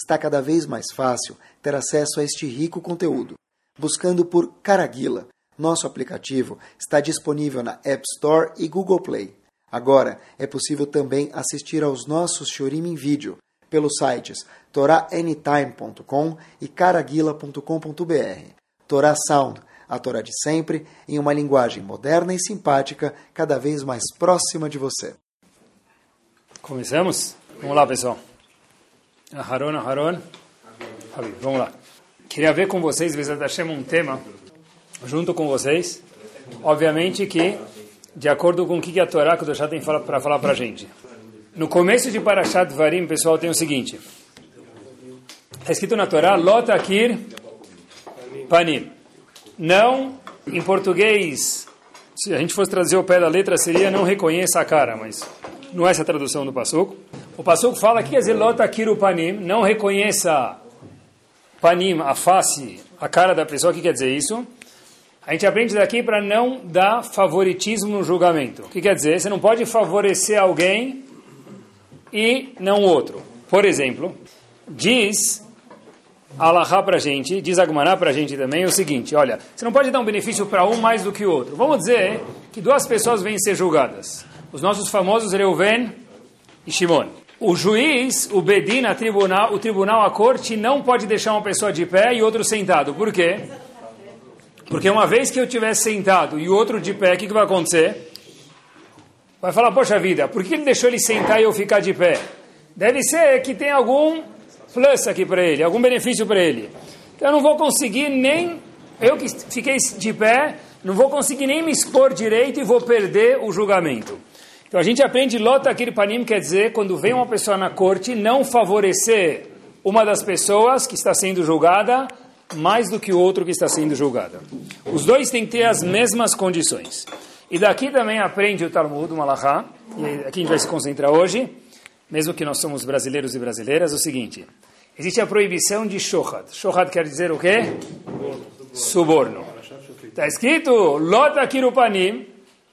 Está cada vez mais fácil ter acesso a este rico conteúdo. Buscando por Caraguila, nosso aplicativo está disponível na App Store e Google Play. Agora é possível também assistir aos nossos Shorim em vídeo pelos sites toraanytime.com e caraguila.com.br. Torá Sound a Torá de sempre, em uma linguagem moderna e simpática, cada vez mais próxima de você. Começamos? Vamos lá, pessoal. Aharon, Aharon. Vamos lá. Queria ver com vocês, Bezat Hashem, um tema, junto com vocês. Obviamente que, de acordo com o que a Torá que o Doshá tem para falar para a gente. No começo de Parashat Varim, pessoal, tem o seguinte. Está escrito na Torá, Lot Akir Panim. Não, em português, se a gente fosse trazer o pé da letra, seria não reconheça a cara, mas não é essa a tradução do Passuco. O Passuco fala que quer dizer lota kiru panim, não reconheça panim, a face, a cara da pessoa, o que quer dizer isso? A gente aprende daqui para não dar favoritismo no julgamento. O que quer dizer? Você não pode favorecer alguém e não outro. Por exemplo, diz Alahá para a gente, diz Agmará para a gente também o seguinte, olha, você não pode dar um benefício para um mais do que o outro. Vamos dizer que duas pessoas vêm ser julgadas. Os nossos famosos Reuven e Shimon. O juiz, o Bedin, a tribunal, o tribunal, a corte, não pode deixar uma pessoa de pé e outro sentado. Por quê? Porque uma vez que eu estiver sentado e o outro de pé, o que, que vai acontecer? Vai falar, poxa vida, por que ele deixou ele sentar e eu ficar de pé? Deve ser que tem algum plus aqui para ele, algum benefício para ele. Então eu não vou conseguir nem, eu que fiquei de pé, não vou conseguir nem me expor direito e vou perder o julgamento. Então a gente aprende lota panim quer dizer quando vem uma pessoa na corte não favorecer uma das pessoas que está sendo julgada mais do que o outro que está sendo julgado. Os dois têm que ter as mesmas condições. E daqui também aprende o Talmud, o Malachá, e aqui a gente vai se concentrar hoje, mesmo que nós somos brasileiros e brasileiras, é o seguinte: existe a proibição de shohad. Shohad quer dizer o quê? Suborno. Está escrito, lota kirupanim,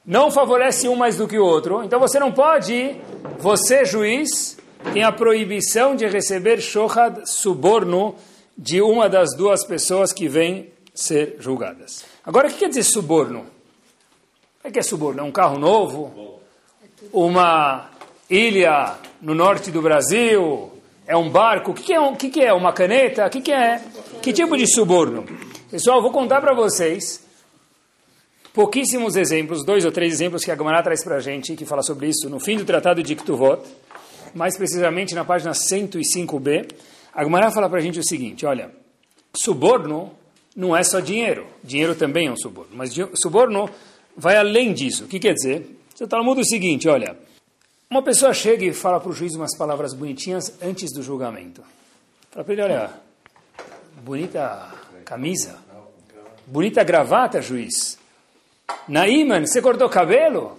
não favorece um mais do que o outro. Então você não pode, você juiz, tem a proibição de receber shohad, suborno, de uma das duas pessoas que vêm ser julgadas. Agora, o que quer dizer suborno? O que é suborno? É um carro novo? Uma ilha no norte do Brasil? É um barco? O que, é, um, que, que é? Uma caneta? O que, que é? Que tipo de suborno? Pessoal, vou contar para vocês pouquíssimos exemplos, dois ou três exemplos que a Gamara traz para a gente, que fala sobre isso no fim do Tratado de Ktuvot, mais precisamente na página 105b. A Gamara fala para a gente o seguinte, olha, suborno não é só dinheiro, dinheiro também é um suborno, mas suborno vai além disso. O que quer dizer? Você está no mundo o seguinte, olha, uma pessoa chega e fala para o juiz umas palavras bonitinhas antes do julgamento. Fala para ele, olha, bonita camisa, bonita gravata, juiz. Naiman, você cortou cabelo?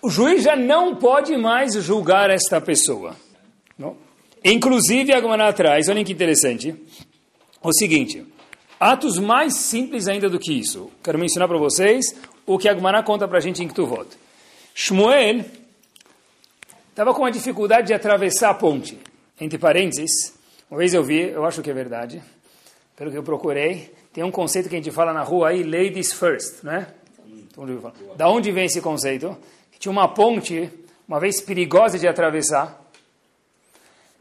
O juiz já não pode mais julgar esta pessoa. Não? Inclusive, a Gomana atrás, olhem que interessante, o seguinte, atos mais simples ainda do que isso. Quero mencionar para vocês o que a Gomana conta para a gente em Ktuvot. Shmuel Estava com uma dificuldade de atravessar a ponte. Entre parênteses, uma vez eu vi, eu acho que é verdade, pelo que eu procurei, tem um conceito que a gente fala na rua aí, ladies first, né? Da onde vem esse conceito? Tinha uma ponte, uma vez perigosa de atravessar,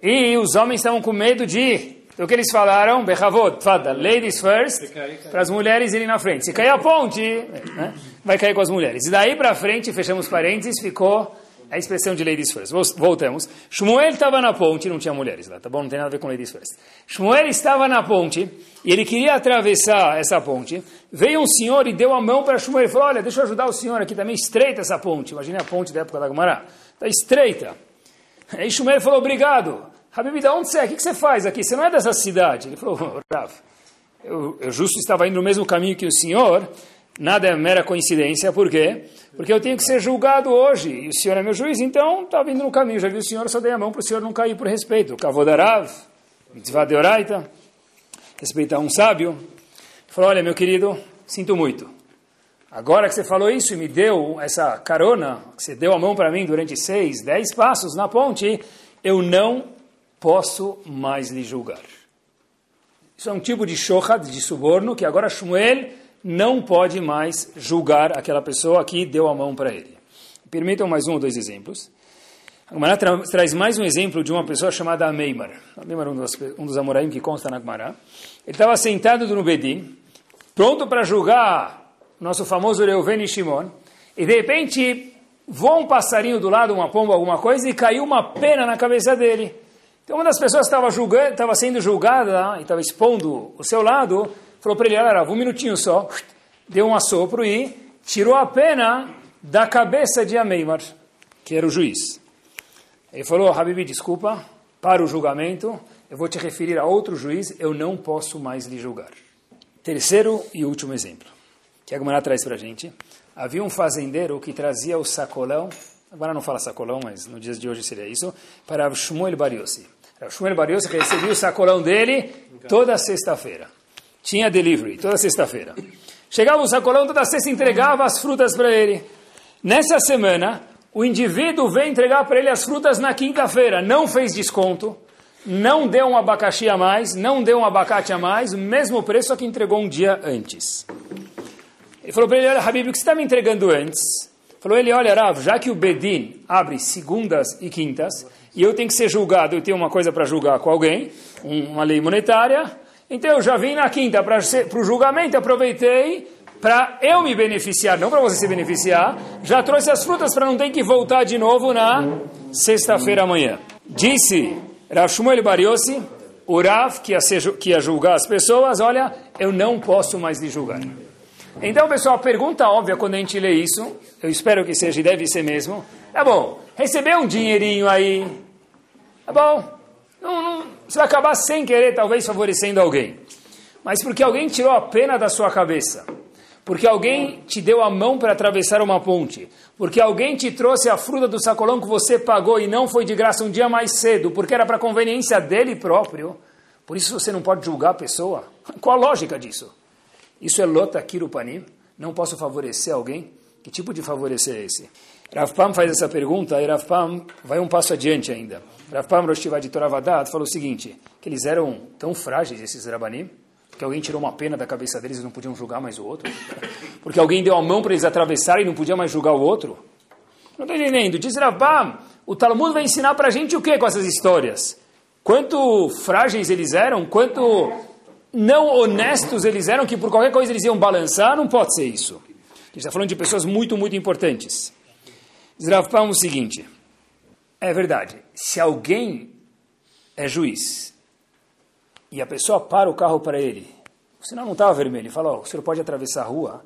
e os homens estavam com medo de então o que eles falaram? Bechavot, fada, ladies first, para as mulheres irem na frente. Se cair a ponte, né, vai cair com as mulheres. E daí para frente, fechamos parênteses, ficou a expressão de ladies first. Voltamos. Shmuel estava na ponte, não tinha mulheres lá, tá bom? Não tem nada a ver com ladies first. Shmuel estava na ponte e ele queria atravessar essa ponte. Veio um senhor e deu a mão para Shmuel e falou: Olha, deixa eu ajudar o senhor aqui também, estreita essa ponte. Imagine a ponte da época da Gumará. Está estreita. Aí Shmuel falou: Obrigado. Habib, de onde você é? O que você faz aqui? Você não é dessa cidade. Ele falou: Rav, eu, eu justo estava indo no mesmo caminho que o senhor, nada é mera coincidência, por quê? Porque eu tenho que ser julgado hoje, e o senhor é meu juiz, então estava indo no caminho, já vi o senhor, só dei a mão para o senhor não cair por respeito. Kavodarav, mitzvah de oraita, respeitar um sábio. Falou, olha meu querido, sinto muito. Agora que você falou isso e me deu essa carona, que você deu a mão para mim durante seis, dez passos na ponte, eu não posso mais lhe julgar. Isso é um tipo de shochad, de suborno, que agora Shmuel não pode mais julgar aquela pessoa que deu a mão para ele. Permitam mais um ou dois exemplos. A tra traz mais um exemplo de uma pessoa chamada Ameimar. Ameimar é um dos, um dos Amoraim que consta na Gemara. Ele estava sentado no Bedim, pronto para julgar nosso famoso Reuven e Shimon, e de repente voa um passarinho do lado, uma pomba, alguma coisa, e caiu uma pena na cabeça dele. Então uma das pessoas estava sendo julgada e estava expondo o seu lado, falou para ele, olha, um minutinho só, deu um assopro e tirou a pena da cabeça de Ameimar, que era o juiz. Ele falou, Habibi, desculpa, para o julgamento, eu vou te referir a outro juiz, eu não posso mais lhe julgar. Terceiro e último exemplo que a Gemara traz para a gente. Havia um fazendeiro que trazia o sacolão, agora não fala sacolão, mas no dias de hoje seria isso, para Shmuel Bariossi. Shmuel Bariossi recebia o sacolão dele toda sexta-feira. Tinha delivery, toda sexta-feira. Chegava o sacolão, toda sexta entregava as frutas para ele. Nessa semana, o indivíduo veio entregar para ele as frutas na quinta-feira, não fez desconto, não deu um abacaxi a mais, não deu um abacate a mais, o mesmo preço, só que entregou um dia antes. Ele falou para ele, olha, Habib, o que você está me entregando antes? Falou ele, olha, Rav, já que o Bedin abre segundas e quintas, e eu tenho que ser julgado, eu tenho uma coisa para julgar com alguém, uma lei monetária, então eu já vim na quinta para o julgamento, aproveitei para eu me beneficiar, não para você se beneficiar, já trouxe as frutas para não ter que voltar de novo na sexta-feira amanhã. Disse Rav Shmuel Bariossi, o Rav, que ia, ser, que ia julgar as pessoas, olha, eu não posso mais lhe julgar. Então, pessoal, pergunta óbvia quando a gente lê isso, eu espero que seja e deve ser mesmo, é bom, receber um dinheirinho aí, é bom, não, não, você vai acabar sem querer, talvez favorecendo alguém. Mas porque alguém tirou a pena da sua cabeça, porque alguém te deu a mão para atravessar uma ponte, porque alguém te trouxe a fruta do sacolão que você pagou e não foi de graça um dia mais cedo, porque era para conveniência dele próprio, por isso você não pode julgar a pessoa. Qual a lógica disso? Isso é lota kirupanim? Não posso favorecer alguém? Que tipo de favorecer é esse? Rav Pam faz essa pergunta e Rav Pam vai um passo adiante ainda. Rav Pam Rosh de Toravadat falou o seguinte, que eles eram tão frágeis, esses Rabanim, que alguém tirou uma pena da cabeça deles e não podiam julgar mais o outro. Porque alguém deu a mão para eles atravessarem e não podia mais julgar o outro. Não estou entendendo. Diz Rav Pam, o Talmud vai ensinar para a gente o que com essas histórias? Quanto frágeis eles eram, quanto não honestos eles eram, que por qualquer coisa eles iam balançar, não pode ser isso. Gente está falando de pessoas muito, muito importantes. Rav o seguinte, é verdade, se alguém é juiz e a pessoa para o carro para ele, o sinal não estava vermelho, ele fala, oh, o senhor pode atravessar a rua,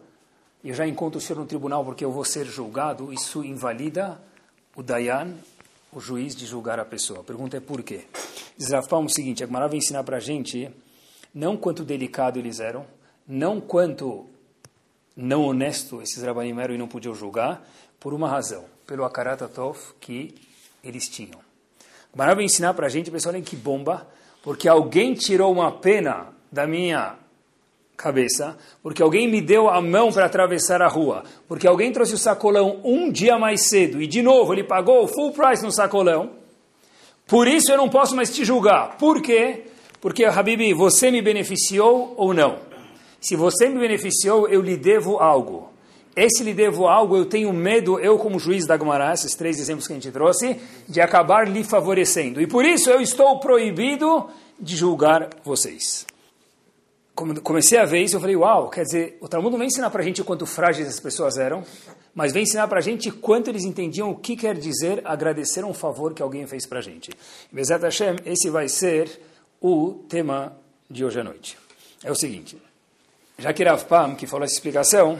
eu já encontro o senhor no tribunal porque eu vou ser julgado, isso invalida o Dayan, o juiz, de julgar a pessoa. A pergunta é por quê? Rav o seguinte, a Gemara vai ensinar para a gente não quanto delicado eles eram, não quanto não honesto esses rabanim eram e não podiam julgar, por uma razão, pelo akaratatov que eles tinham. Vai ensinar para a gente, pessoal, olhem que bomba, porque alguém tirou uma pena da minha cabeça, porque alguém me deu a mão para atravessar a rua, porque alguém trouxe o sacolão um dia mais cedo e de novo ele pagou o full price no sacolão, por isso eu não posso mais te julgar. Por quê? Porque, Habibi, você me beneficiou ou não? Se você me beneficiou, eu lhe devo algo. Esse lhe devo algo, eu tenho medo, eu como juiz da Gemara, esses três exemplos que a gente trouxe, de acabar lhe favorecendo. E por isso eu estou proibido de julgar vocês. Comecei a ver isso, eu falei, uau, quer dizer, o Talmud não vem ensinar para a gente quanto frágeis as pessoas eram, mas vem ensinar para a gente quanto eles entendiam o que quer dizer agradecer um favor que alguém fez para a gente. Bezat Hashem, esse vai ser o tema de hoje à noite. É o seguinte, já que Rav Pam, que falou essa explicação,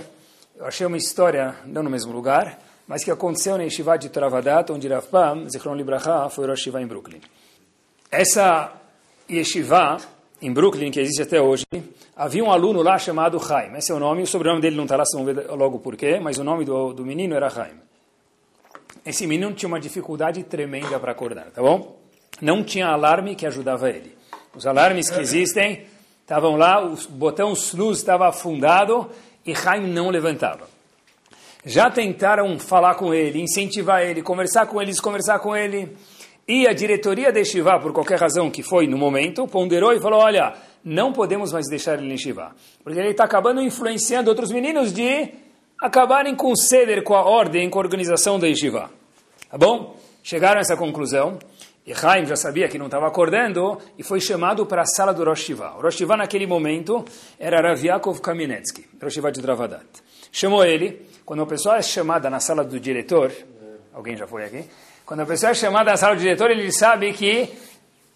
eu achei uma história, não no mesmo lugar, mas que aconteceu na Yeshiva de Travadat, onde Rav Pam, Zichron Libraha, foi Rosh Yeshiva em Brooklyn. Essa Yeshiva em Brooklyn, que existe até hoje, havia um aluno lá chamado Chaim. Esse é o nome, o sobrenome dele não está lá, vocês vão ver logo por quê, mas o nome do, do menino era Chaim. Esse menino tinha uma dificuldade tremenda para acordar, tá bom? Não tinha alarme que ajudava ele. Os alarmes que existem estavam lá, o botão snooze estava afundado e Chaim não levantava. Já tentaram falar com ele, incentivar ele, conversar com eles, conversar com ele. E a diretoria de Shivá, por qualquer razão que foi no momento, ponderou e falou, olha, não podemos mais deixar ele em Shivá. Porque ele está acabando influenciando outros meninos de acabarem com o ceder, com a ordem, com a organização da Yeshiva. Tá bom? Chegaram a essa conclusão. E Haim já sabia que não estava acordando e foi chamado para a sala do Rosh Shiva. O Rosh Shiva naquele momento era Rav Yaakov Kaminetsky, Rosh Shiva de Dravadat. Chamou ele, quando a pessoa é chamada na sala do diretor, alguém já foi aqui? Quando a pessoa é chamada na sala do diretor, ele sabe que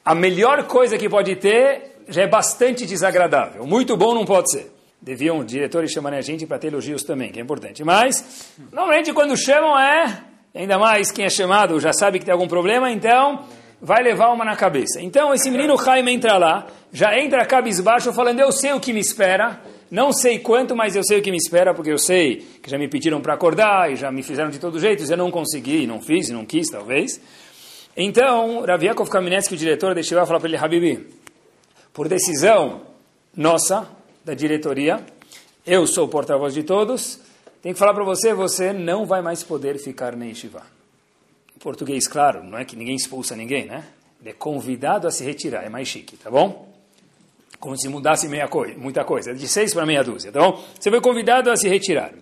a melhor coisa que pode ter já é bastante desagradável. Muito bom não pode ser. Deviam diretores chamarem a gente para ter elogios também, que é importante. Mas, normalmente quando chamam é, ainda mais quem é chamado já sabe que tem algum problema, então vai levar uma na cabeça. Então esse menino Jaime entra lá, já entra cabisbaixo falando, eu sei o que me espera, não sei quanto, mas eu sei o que me espera, porque eu sei que já me pediram para acordar e já me fizeram de todo jeito, eu não consegui, não fiz, não quis, talvez. Então, Rav Yaakov Kamenetsky, o diretor da Shiva, fala para ele, Habibi, por decisão nossa, da diretoria, eu sou o porta-voz de todos, tenho que falar para você, você não vai mais poder ficar na Yeshiva português, claro, não é que ninguém expulsa ninguém, né? Ele é convidado a se retirar, é mais chique, tá bom? Como se mudasse meia coisa, muita coisa, de seis para meia dúzia, tá bom? Você foi convidado a se retirar.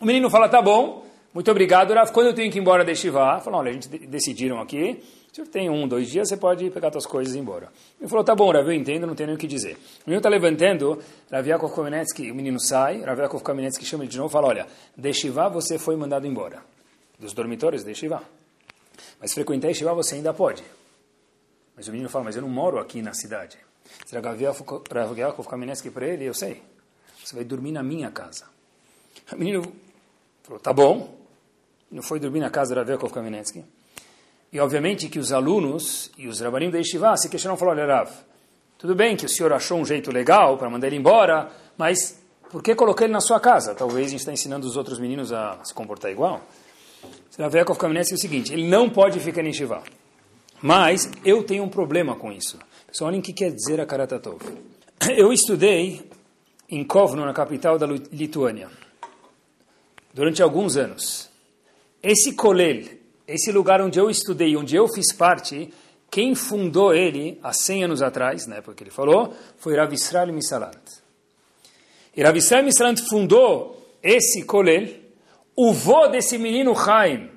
O menino fala, tá bom, muito obrigado, Rav. Quando eu tenho que ir embora de Shiva, falou, olha, a gente decidiram aqui, se eu tenho um, dois dias, você pode pegar suas coisas e ir embora. Ele falou, tá bom, Rav, eu entendo, não tenho nem o que dizer. O menino está levantando, Rav Yaakov Kamenetsky, o menino sai, Rav Yaakov Kamenetsky chama ele de novo e fala, olha, de Shiva você foi mandado embora. Dos dormitórios de Shiva. Mas frequentar Yeshiva você ainda pode. Mas o menino fala, mas eu não moro aqui na cidade. Será que Rav Yaakov Kamenetsky para ele? Eu sei. Você vai dormir na minha casa. O menino falou, tá bom. Não foi dormir na casa do Rav Yaakov Kamenetsky. E obviamente que os alunos e os rabanim da Yeshiva se questionam e falaram, olha Rav, tudo bem que o senhor achou um jeito legal para mandar ele embora, mas por que coloquei ele na sua casa? Talvez a gente está ensinando os outros meninos a se comportar igual. Rav Yaakov Kamenetsky é o seguinte, ele não pode ficar em Shiva. Mas eu tenho um problema com isso. Pessoal, olhem o que quer dizer a Karatatov. Eu estudei em Kovno, na capital da Lituânia, durante alguns anos. Esse Kolel, esse lugar onde eu estudei, onde eu fiz parte, quem fundou ele há 100 anos atrás, na época que ele falou, foi Rav Israel Misalant. E Rav Israel Misalant fundou esse Kolel o vô desse menino Chaim,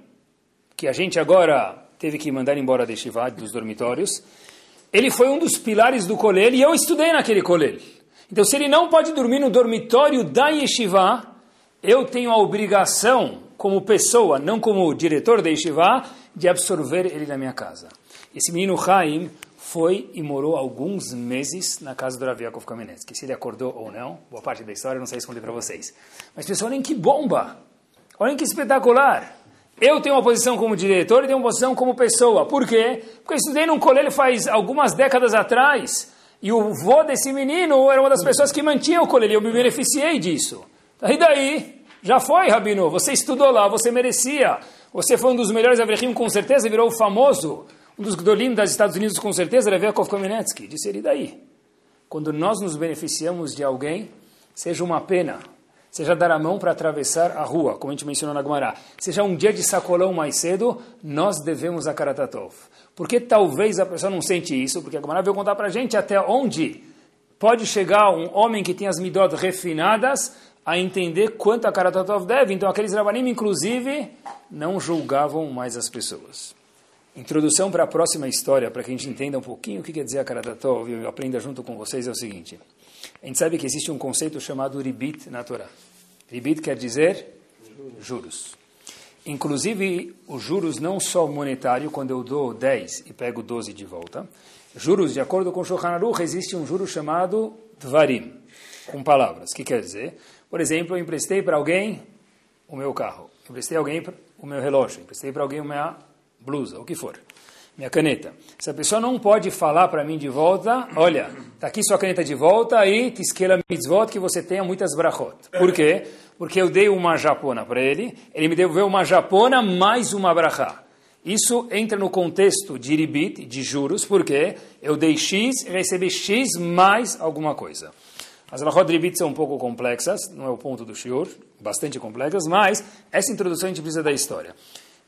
que a gente agora teve que mandar embora de Shiva, dos dormitórios, ele foi um dos pilares do colel e eu estudei naquele colel. Então, se ele não pode dormir no dormitório da Yeshiva, eu tenho a obrigação, como pessoa, não como diretor da Yeshiva, de absorver ele na minha casa. Esse menino Chaim foi e morou alguns meses na casa do Rav Yaakov Kamenetsky. Se ele acordou ou não, boa parte da história eu não sei responder para vocês. Mas pessoal, nem que bomba! Olhem que espetacular. Eu tenho uma posição como diretor e tenho uma posição como pessoa. Por quê? Porque eu estudei num colégio faz algumas décadas atrás e o vô desse menino era uma das pessoas que mantinha o colégio. Eu me beneficiei disso. E daí? Já foi, Rabino. Você estudou lá, você merecia. Você foi um dos melhores Avrechim, com certeza, virou famoso. Um dos Gdolim dos Estados Unidos, com certeza, era Kov Kamenetsky. Disse ele daí. Quando nós nos beneficiamos de alguém, seja uma pena, seja dar a mão para atravessar a rua, como a gente mencionou na Gumará, seja um dia de sacolão mais cedo, nós devemos a Karatatov. Porque talvez a pessoa não sente isso, porque a Gumará veio contar para a gente até onde pode chegar um homem que tem as midot refinadas a entender quanto a Karatatov deve. Então aqueles rabanim, inclusive, não julgavam mais as pessoas. Introdução para a próxima história, para que a gente entenda um pouquinho o que quer dizer a Karatatov e eu aprenda junto com vocês, é o seguinte. A gente sabe que existe um conceito chamado ribit na Torá. Ribit quer dizer juros. Inclusive, os juros não só monetário, quando eu dou 10 e pego 12 de volta. Juros, de acordo com Shulchan Aruch, existe um juro chamado Dvarim, com palavras. O que quer dizer? Por exemplo, eu emprestei para alguém o meu carro, emprestei alguém o meu relógio, emprestei para alguém a minha blusa, o que for. Minha caneta. Essa pessoa não pode falar para mim de volta, olha, está aqui sua caneta de volta e tisquela mitzvot que você tenha muitas brachot. Por quê? Porque eu dei uma japona para ele, ele me devolveu uma japona mais uma brachá. Isso entra no contexto de ribit, de juros, porque eu dei X e recebi X mais alguma coisa. As alahot ribit são um pouco complexas, não é o ponto do shiur, bastante complexas, mas essa introdução a gente precisa da história.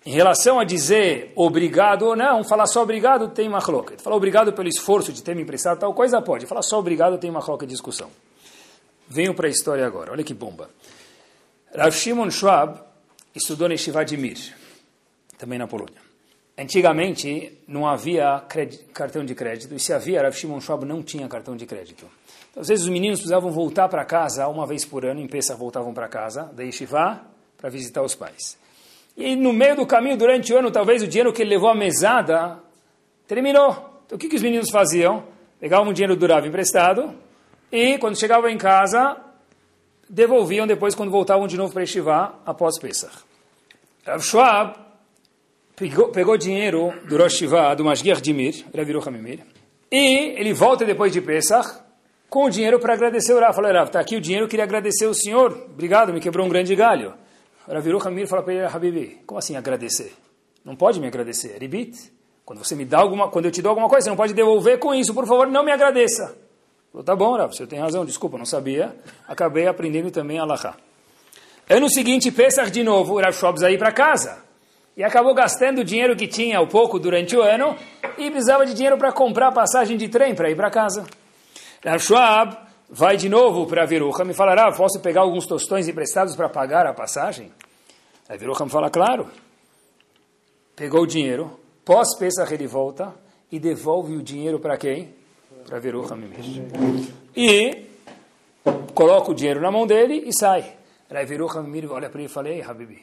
Em relação a dizer obrigado ou não, falar só obrigado tem cloca. Falar obrigado pelo esforço de ter me emprestado tal coisa, pode. Falar só obrigado tem de discussão. Venho para a história agora, olha que bomba. Rav Shimon Schwab estudou na Yeshiva de Mir, também na Polônia. Antigamente não havia cartão de crédito, e se havia, Rav Shimon Schwab não tinha cartão de crédito. Então, às vezes os meninos precisavam voltar para casa uma vez por ano, em Pesach voltavam para casa, da Yeshiva, para visitar os pais. E no meio do caminho, durante o ano, talvez o dinheiro que ele levou à mesada terminou. Então o que, que os meninos faziam? Pegavam o dinheiro do Rav emprestado e, quando chegavam em casa, devolviam depois quando voltavam de novo para Estivá após Pesach. Rav Schwab pegou, pegou dinheiro do Rosh Hashivá, do Mashgiach de Mir, virou Hamimir, e ele volta depois de Pesach com o dinheiro para agradecer o Rav. Falou, Rav, está aqui o dinheiro, queria agradecer o senhor, obrigado, me quebrou um grande galho. Ela virou Hamir falou para ele, Habibi, como assim agradecer? Não pode me agradecer, é ribit. Quando você me dá alguma, quando eu te dou alguma coisa, você não pode devolver com isso, por favor, não me agradeça. Falou, tá bom, Rav, você tem razão, desculpa, não sabia. Acabei aprendendo também a Allahá. Ano seguinte, Pesach de novo, o Rav aí para casa. E acabou gastando o dinheiro que tinha, o pouco, durante o ano, e precisava de dinheiro para comprar passagem de trem para ir para casa. Rav Schwab vai de novo para Viruham e falará, posso pegar alguns tostões emprestados para pagar a passagem? Aí Viruham fala, claro. Pegou o dinheiro, pós-Pesach ele volta e devolve o dinheiro para quem? Para Viruham mesmo. E coloca o dinheiro na mão dele e sai. Aí Viruham olha para ele e fala, ei, Habibi,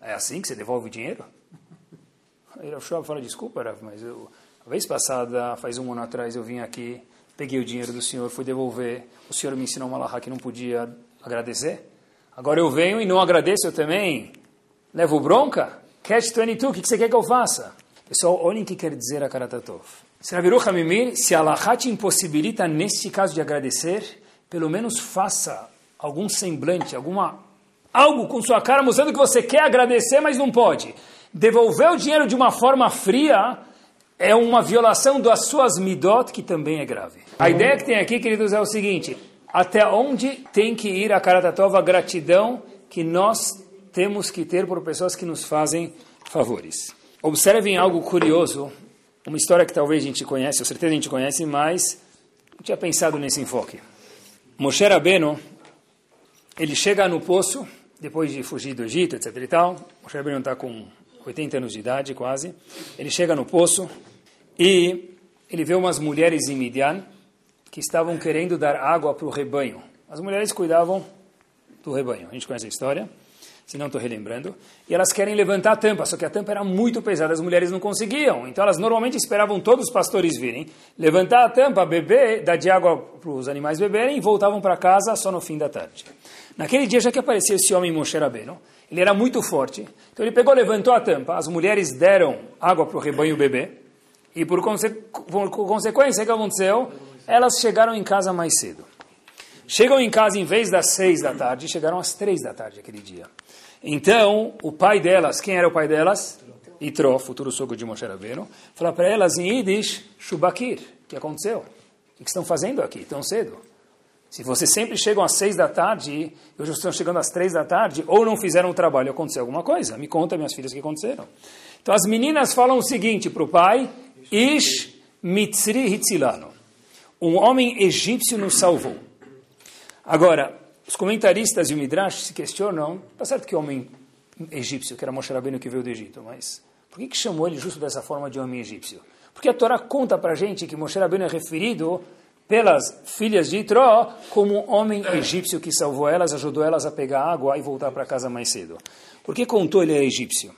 é assim que você devolve o dinheiro? Aí o fala, desculpa, Rav, mas eu, a vez passada, faz um ano atrás, eu vim aqui peguei o dinheiro do senhor, fui devolver, o senhor me ensinou uma lahá que não podia agradecer. Agora eu venho e não agradeço, eu também levo bronca? Catch 22, o que você quer que eu faça? Pessoal, olhem o que quer dizer a Karatatov. Será virou Hamimir, se a lahá te impossibilita, neste caso, de agradecer, pelo menos faça algum semblante, alguma algo com sua cara mostrando que você quer agradecer, mas não pode. Devolver o dinheiro de uma forma fria é uma violação das suas midot, que também é grave. A ideia que tem aqui, queridos, é o seguinte: até onde tem que ir a Karatatova gratidão que nós temos que ter por pessoas que nos fazem favores? Observem algo curioso, uma história que talvez a gente conhece, ou certeza a gente conhece, mas não tinha pensado nesse enfoque. Moshe Rabbeinu, ele chega no poço, depois de fugir do Egito, etc e tal, Moshe Rabbeinu está com 80 anos de idade quase, ele chega no poço e ele vê umas mulheres em Midian que estavam querendo dar água para o rebanho. As mulheres cuidavam do rebanho, a gente conhece a história, se não estou relembrando, e elas querem levantar a tampa, só que a tampa era muito pesada, as mulheres não conseguiam, então elas normalmente esperavam todos os pastores virem, levantar a tampa, beber, dar de água para os animais beberem e voltavam para casa só no fim da tarde. Naquele dia já que apareceu esse homem Moshe Rabbeinu, ele era muito forte. Então ele pegou, levantou a tampa, as mulheres deram água para o rebanho beber, e por, conse por consequência, o que aconteceu? Elas chegaram em casa mais cedo. Chegam em casa, em vez das seis da tarde, chegaram às três da tarde aquele dia. Então, o pai delas, quem era o pai delas? Itro, futuro sogro de Moshe Rabbeinu, falou para elas em Yiddish, Shubakir, o que aconteceu? O que estão fazendo aqui tão cedo? Se vocês sempre chegam às seis da tarde e hoje estão chegando às três da tarde, ou não fizeram o trabalho, aconteceu alguma coisa. Me conta, minhas filhas, o que aconteceram. Então as meninas falam o seguinte para o pai: Ish mitzri hitzilano. Um homem egípcio nos salvou. Agora, os comentaristas e o Midrash se questionam, está certo que homem egípcio, que era Moshe Rabbeinu que veio do Egito, mas por que, que chamou ele justo dessa forma de homem egípcio? Porque a Torá conta para gente que Moshe Rabbeinu é referido pelas filhas de Itró como um homem egípcio que salvou elas, ajudou elas a pegar água e voltar para casa mais cedo. Por que contou ele é egípcio?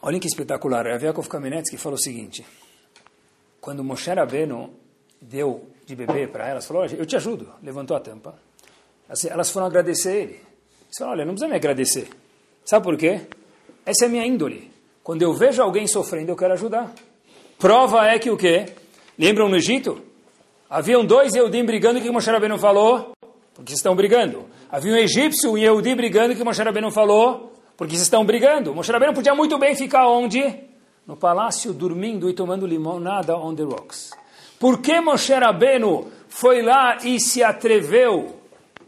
Olhem que espetacular. Rav Yaakov Kamenetsky falou o seguinte, quando Moshe Rabbeinu deu de beber para elas, falou, eu te ajudo, levantou a tampa. Assim, elas foram agradecer ele. Eles falaram, olha, não precisa me agradecer. Sabe por quê? Essa é a minha índole. Quando eu vejo alguém sofrendo, eu quero ajudar. Prova é que o quê? Lembram no Egito? Haviam dois Eudim brigando, o que Moshe Rabbeinu falou? Porque estão brigando. Havia um egípcio e um Eudi brigando, o que Moshe Rabbeinu falou? Porque estão brigando. Moshe Rabbeinu podia muito bem ficar onde? No palácio, dormindo e tomando limonada on the rocks. Por que Moshe Rabbeinu foi lá e se atreveu?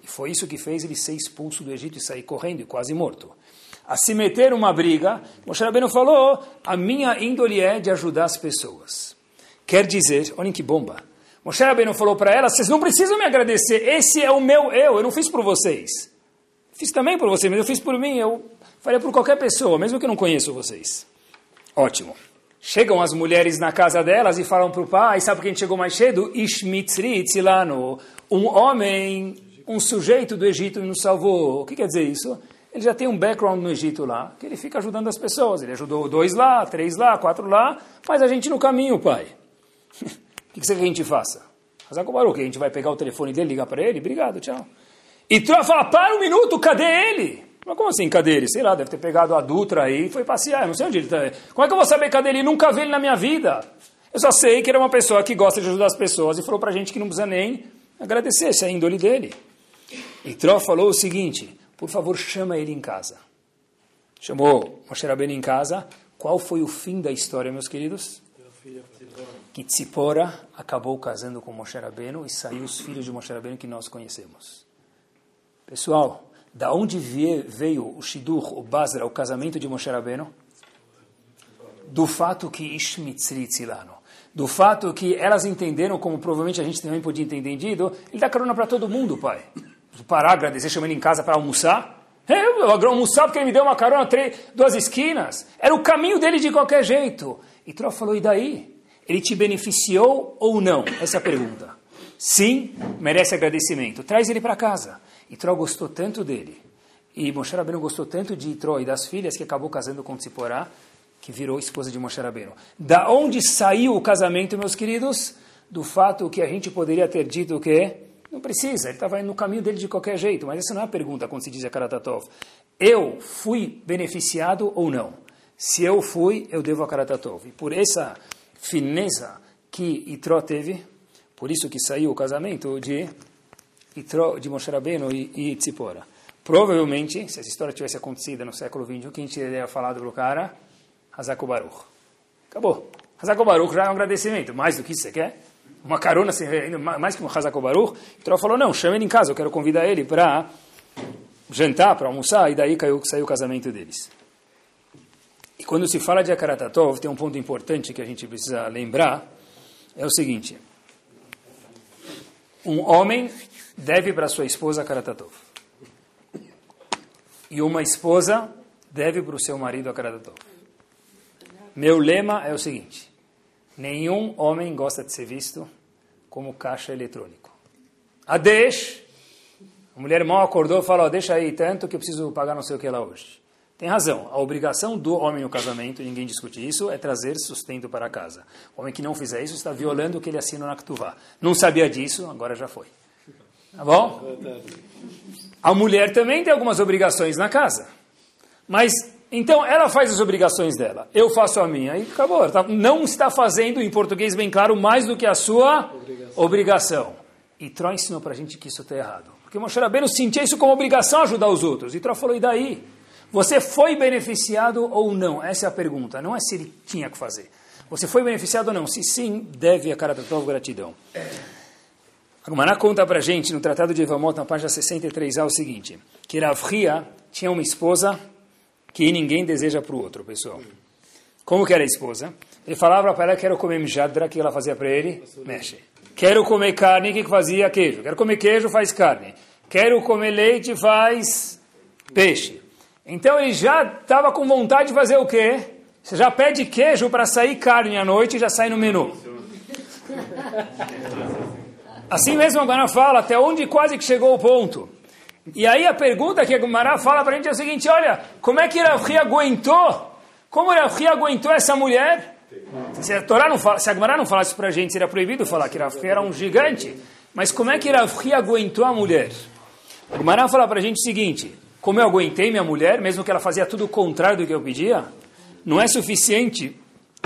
E foi isso que fez ele ser expulso do Egito e sair correndo e quase morto. A se meter uma briga, Moshe Rabbeinu falou, a minha índole é de ajudar as pessoas. Quer dizer, olhem que bomba, Moshe Rabbeinu falou para ela, vocês não precisam me agradecer, esse é o meu eu, eu não fiz por vocês. Fiz também por vocês, mas eu fiz por mim, eu faria por qualquer pessoa, mesmo que eu não conheço vocês. Ótimo. Chegam as mulheres na casa delas e falam para o pai, sabe quem chegou mais cedo? Ishmitzri Tzilano, um homem, um sujeito do Egito nos salvou. O que quer dizer isso? Ele já tem um background no Egito lá, que ele fica ajudando as pessoas. Ele ajudou dois lá, três lá, quatro lá, faz a gente no caminho, pai. O que você quer que a gente faça? Hazako Baruch, a gente vai pegar o telefone dele, ligar para ele? Obrigado, tchau. E tu vai falar, para um minuto, cadê ele? Mas como assim, cadê ele? Sei lá, deve ter pegado a Dutra aí e foi passear, não sei onde ele está. Como é que eu vou saber cadê ele? Nunca vi ele na minha vida. Eu só sei que ele é uma pessoa que gosta de ajudar as pessoas e falou para a gente que não precisa nem agradecer, essa é a índole dele. E Tró falou o seguinte, por favor, chama ele em casa. Chamou Moshe Rabbeinu em casa. Qual foi o fim da história, meus queridos? Que Tzipora acabou casando com Moshe Rabbeinu e saiu os filhos de Moshe Rabbeinu que nós conhecemos. Pessoal, da onde veio o Shidur, o Basra, o casamento de Moshe Rabbeinu? Do fato que Ishmitzri Tzilano, do fato que elas entenderam, como provavelmente a gente também podia ter entendido, ele dá carona para todo mundo, pai. Parar, agradecer, chamar ele em casa para almoçar. É, eu almoçar porque ele me deu uma carona, três, duas esquinas. Era o caminho dele de qualquer jeito. E Tró falou, e daí? Ele te beneficiou ou não? Essa é a pergunta. Sim, merece agradecimento. Traz ele para casa. E Tró gostou tanto dele. E Moshe Rabbeinu gostou tanto de Tró e das filhas que acabou casando com Tziporá, que virou esposa de Moshe Rabbeinu. Da onde saiu o casamento, meus queridos? Do fato que a gente poderia ter dito que não precisa, ele estava no caminho dele de qualquer jeito. Mas essa não é a pergunta quando se diz a Karatatov. Eu fui beneficiado ou não? Se eu fui, eu devo a Karatatov. E por essa fineza que Itró teve, por isso que saiu o casamento de Itró, de Moshe Rabbeinu e, Tzipora. Provavelmente, se essa história tivesse acontecido no século XXI, quem teria falado para o cara? Hazako Baruch. Acabou. Hazako Baruch já é um agradecimento. Mais do que isso você quer? Uma carona, mais que um Hazako Baruch. Itró falou, não, chame ele em casa, eu quero convidar ele para jantar, para almoçar, e daí caiu, saiu o casamento deles. E quando se fala de Akaratatov, tem um ponto importante que a gente precisa lembrar, é o seguinte. Um homem deve para sua esposa Akaratatov. E uma esposa deve para o seu marido Akaratatov. Meu lema é o seguinte. Nenhum homem gosta de ser visto como caixa eletrônico. Adesh, a mulher mal acordou e falou, deixa aí tanto que eu preciso pagar não sei o que lá hoje. Tem razão. A obrigação do homem no casamento, ninguém discute isso, é trazer sustento para casa. O homem que não fizer isso está violando o que ele assina na Ktuvá. Não sabia disso, agora já foi. Tá bom? A mulher também tem algumas obrigações na casa. Mas, então, ela faz as obrigações dela. Eu faço a minha. E acabou. Tá, não está fazendo, em português bem claro, mais do que a sua obrigação. obrigação. E Tró ensinou para a gente que isso está errado. Porque Moshe Rabbeinu sentia isso como obrigação ajudar os outros. E Tró falou, e daí? Você foi beneficiado ou não? Essa é a pergunta. Não é se ele tinha que fazer. Você foi beneficiado ou não? Se sim, deve a cara da tua gratidão. A Gumará conta para gente no Tratado de Evamot, na página 63a, o seguinte, que Rav Ria tinha uma esposa que ninguém deseja para o outro, pessoal. Como que era a esposa? Ele falava para ela, quero comer mjadra, o que ela fazia para ele? Mexe. Quero comer carne, o que fazia? Queijo. Quero comer queijo, faz carne. Quero comer leite, faz peixe. Então ele já estava com vontade de fazer o quê? Você já pede queijo para sair carne à noite e já sai no menu. Assim mesmo a Gumara fala, até onde quase que chegou o ponto. E aí a pergunta que a Gumara fala para a gente é o seguinte, olha, como é que Rafi aguentou? Como Rafi aguentou essa mulher? Se a, Torá não fala, se a não falasse para a gente, seria proibido falar que Rafi era um gigante. Mas como é que Rafi aguentou a mulher? A Gumara fala para a gente o seguinte, como eu aguentei minha mulher, mesmo que ela fazia tudo o contrário do que eu pedia? não é suficiente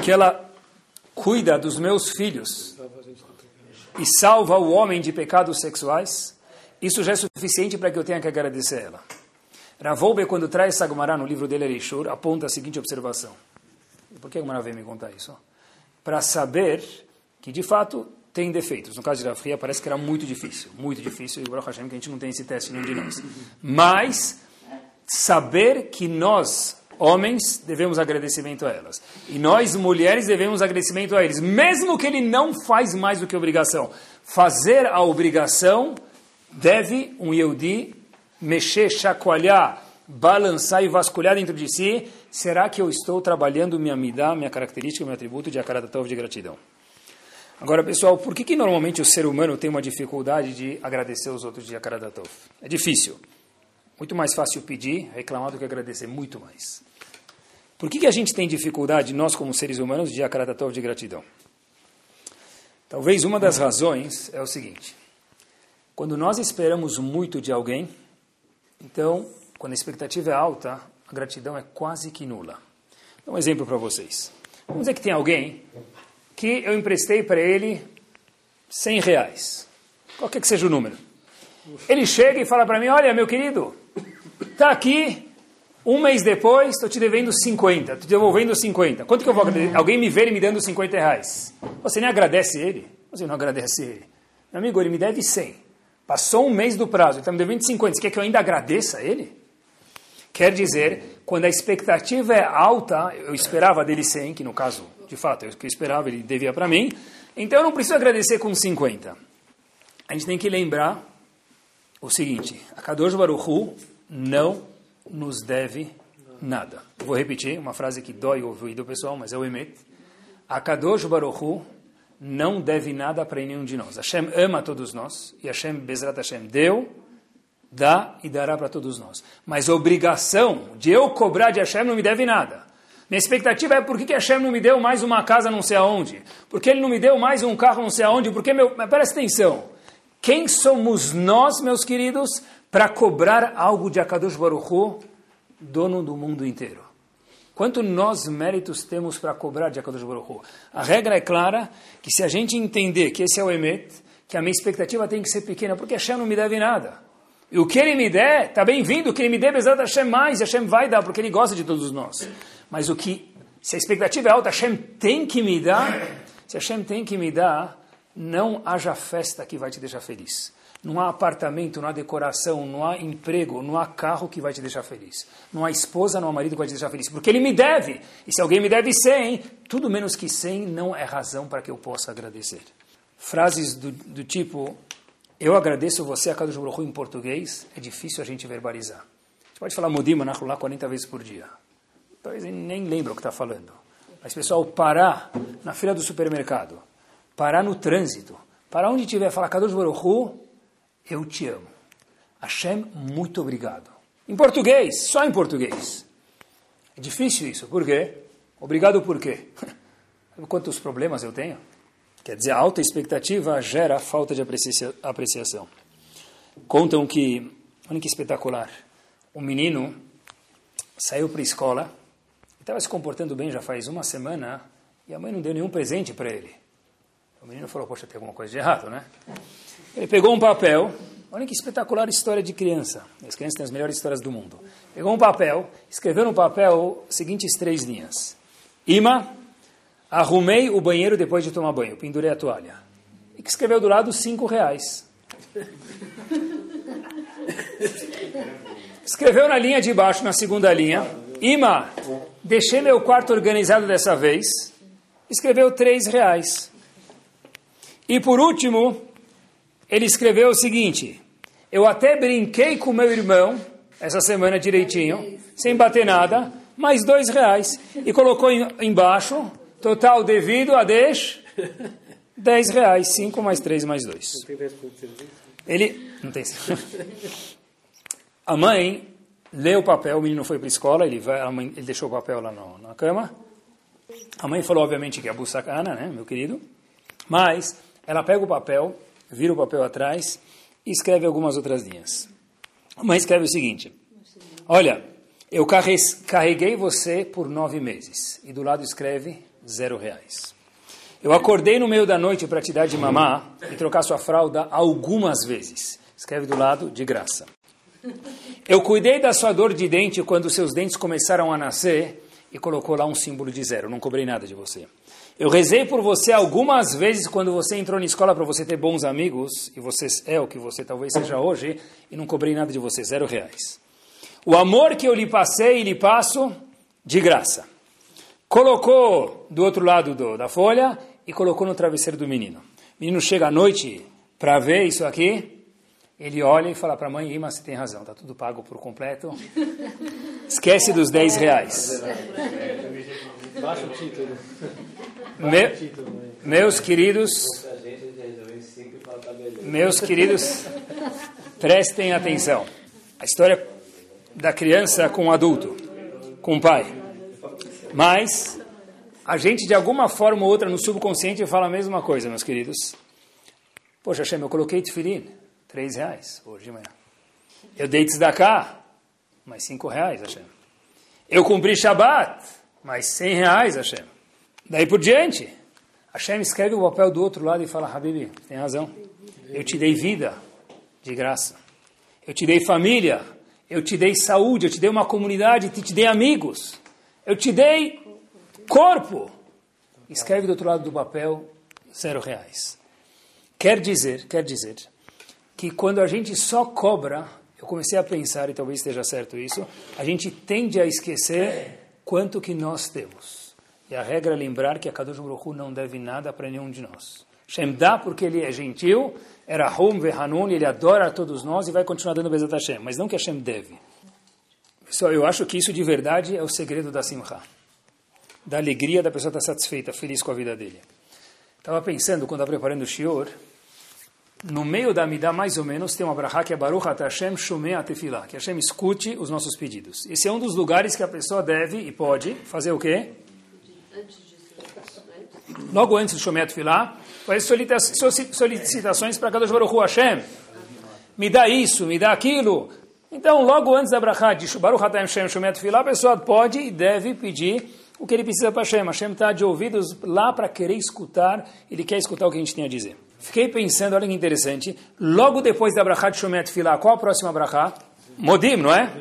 que ela cuida dos meus filhos e salva o homem de pecados sexuais, isso já é suficiente para que eu tenha que agradecer ela. Ravolbe, quando traz essa Gemara no livro dele, Ereishur, aponta a seguinte observação. Por que a Gemara veio me contar isso? Para saber que, de fato, tem defeitos. No caso de Rav parece que era muito difícil, muito difícil, e o Baruch Hashem, que a gente não tem esse teste nenhum de nós. Mas, saber que nós, homens, devemos agradecimento a elas. E nós, mulheres, devemos agradecimento a eles. Mesmo que ele não faz mais do que obrigação. Fazer a obrigação deve um Yehudi mexer, chacoalhar, balançar e vasculhar dentro de si. Será que eu estou trabalhando minha midá, minha característica, meu atributo de akaratatov de gratidão? Agora, pessoal, por que, que normalmente o ser humano tem uma dificuldade de agradecer os outros de akaratatov? É difícil. Muito mais fácil pedir, reclamar do que agradecer, muito mais. Por que, que a gente tem dificuldade, nós como seres humanos, de akaratatov de gratidão? Talvez uma das razões é o seguinte. Quando nós esperamos muito de alguém, então, quando a expectativa é alta, a gratidão é quase que nula. Dar um exemplo para vocês. Vamos dizer que tem alguém que eu emprestei para ele 100 reais, qualquer que seja o número. Ele chega e fala para mim, olha, meu querido, está aqui, um mês depois, estou te devendo 50, estou te devolvendo 50. Quanto que eu vou agradecer? Alguém me vê ele me dando 50 reais. Você nem agradece ele? Você não agradece ele. Meu amigo, ele me deve 100. Passou um mês do prazo, ele está me devendo 50. Você quer que eu ainda agradeça a ele? Quer dizer, quando a expectativa é alta, eu esperava dele 100, que no caso, de fato, eu que esperava, ele devia para mim, então eu não preciso agradecer com 50. A gente tem que lembrar o seguinte, a Kadosh Baruchu não nos deve nada. vou repetir uma frase que dói o ouvido pessoal, mas é o Emet. Kadosh Baruchu não deve nada para nenhum de nós. Hashem ama todos nós, e Hashem, Bezrat Hashem, deu, dá e dará para todos nós. Mas a obrigação de eu cobrar de Hashem não me deve nada. Minha expectativa é por que, que Hashem não me deu mais uma casa não sei aonde? Por que ele não me deu mais um carro não sei aonde? Porque meu... Mas presta atenção. Quem somos nós, meus queridos, para cobrar algo de Akadosh Baruch dono do mundo inteiro? Quanto nós méritos temos para cobrar de Akadosh Baruch? A regra é clara que se a gente entender que esse é o Emet, que a minha expectativa tem que ser pequena, porque Hashem não me deve nada. E o que ele me der, está bem-vindo, o que ele me der, de Hashem mais, Hashem vai dar, porque ele gosta de todos nós. Mas o que, se a expectativa é alta, Hashem tem que me dar, se Hashem tem que me dar, não haja festa que vai te deixar feliz. Não há apartamento, não há decoração, não há emprego, não há carro que vai te deixar feliz. Não há esposa, não há marido que vai te deixar feliz. Porque ele me deve. E se alguém me deve 100, tudo menos que 100 não é razão para que eu possa agradecer. Frases do, do tipo, eu agradeço você a Kadosh Baruch em português, é difícil a gente verbalizar. A gente pode falar Modima lá 40 vezes por dia. Talvez nem lembra o que está falando. Mas, pessoal, parar na fila do supermercado, parar no trânsito, para onde tiver, falar Kadosh Baruch eu te amo. Hashem, muito obrigado. Em português, só em português. É difícil isso, por quê? Obrigado por quê? Sabe quantos problemas eu tenho? Quer dizer, a alta expectativa gera falta de apreciação. Contam que, olha que espetacular, um menino saiu para a escola, estava se comportando bem já faz uma semana, e a mãe não deu nenhum presente para ele. O menino falou, poxa, tem alguma coisa de errado, né? Ele pegou um papel, olha que espetacular história de criança. As crianças têm as melhores histórias do mundo. Pegou um papel, escreveu no papel seguintes três linhas. Ima, arrumei o banheiro depois de tomar banho, pendurei a toalha. E que escreveu do lado cinco reais. Escreveu na linha de baixo, na segunda linha, Ima, deixei meu quarto organizado dessa vez. Escreveu três reais. E por último, ele escreveu o seguinte: Eu até brinquei com meu irmão essa semana direitinho, sem bater nada, mais dois reais. E colocou embaixo, total devido a dez, dez reais. Cinco mais três mais dois. Ele, não tem A mãe leu o papel, o menino foi para a escola, ele, vai, mãe, ele deixou o papel lá no, na cama. A mãe falou, obviamente, que é buçacana, né, meu querido? Mas ela pega o papel vira o papel atrás e escreve algumas outras linhas. Mãe escreve o seguinte: Olha, Eu carreguei você por nove meses. E do lado escreve zero reais. Eu acordei no meio da noite para te dar de mamar e trocar sua fralda algumas vezes. Escreve do lado, de graça. Eu cuidei da sua dor de dente quando seus dentes começaram a nascer e colocou lá um símbolo de zero. Não cobrei nada de você. Eu rezei por você algumas vezes quando você entrou na escola para você ter bons amigos, e você é o que você talvez seja hoje, e não cobrei nada de você, zero reais. O amor que eu lhe passei e lhe passo, de graça. Colocou do outro lado do, da folha e colocou no travesseiro do menino. O menino chega à noite para ver isso aqui, ele olha e fala para a mãe, Ima, você tem razão, está tudo pago por completo. Esquece dos 10 reais. Baixa o título. Me, meus queridos, meus queridos, prestem atenção. A história da criança com o adulto, com o pai. Mas a gente, de alguma forma ou outra, no subconsciente, fala a mesma coisa, meus queridos. Poxa, Hashem, eu coloquei tefilim, três reais hoje de manhã. Eu dei tzedakah, mais cinco reais, Hashem. Eu cumpri Shabat, mais cem reais, Hashem. Daí por diante, Hashem escreve o papel do outro lado e fala, Habibi, tem razão. Eu te dei vida de graça. Eu te dei família. Eu te dei saúde. Eu te dei uma comunidade. Eu te dei amigos. Eu te dei corpo. Escreve do outro lado do papel, zero reais. Quer dizer, quer dizer, que quando a gente só cobra, eu comecei a pensar, e talvez esteja certo isso, a gente tende a esquecer quanto que nós temos. E a regra é lembrar que a Kadosh Baruch não deve nada para nenhum de nós. Shem dá porque ele é gentil, era Hum Vehanun, ele adora a todos nós e vai continuar dando Bezat Hashem, mas não que Hashem deve. Pessoal, eu acho que isso de verdade é o segredo da Simcha, da alegria da pessoa estar satisfeita, feliz com a vida dele. Estava pensando, quando estava preparando o Shior, no meio da Midah, mais ou menos, tem uma brachá que é Baruch Hashem Shumei Atefillah, que Hashem escute os nossos pedidos. Esse é um dos lugares que a pessoa deve e pode fazer o quê? logo antes do Shomet Filah, faz solicitações para cada Baruch Hu Hashem. Me dá isso, me dá aquilo. Então, logo antes da Brachá de Baruch Hashem Shem Shomet Filah, a pessoa pode e deve pedir o que ele precisa para Hashem. Hashem está de ouvidos lá para querer escutar, ele quer escutar o que a gente tem a dizer. Fiquei pensando, olha que interessante, logo depois da Brachá de Shomet Filah, qual a próxima Brachá? Modim, não é?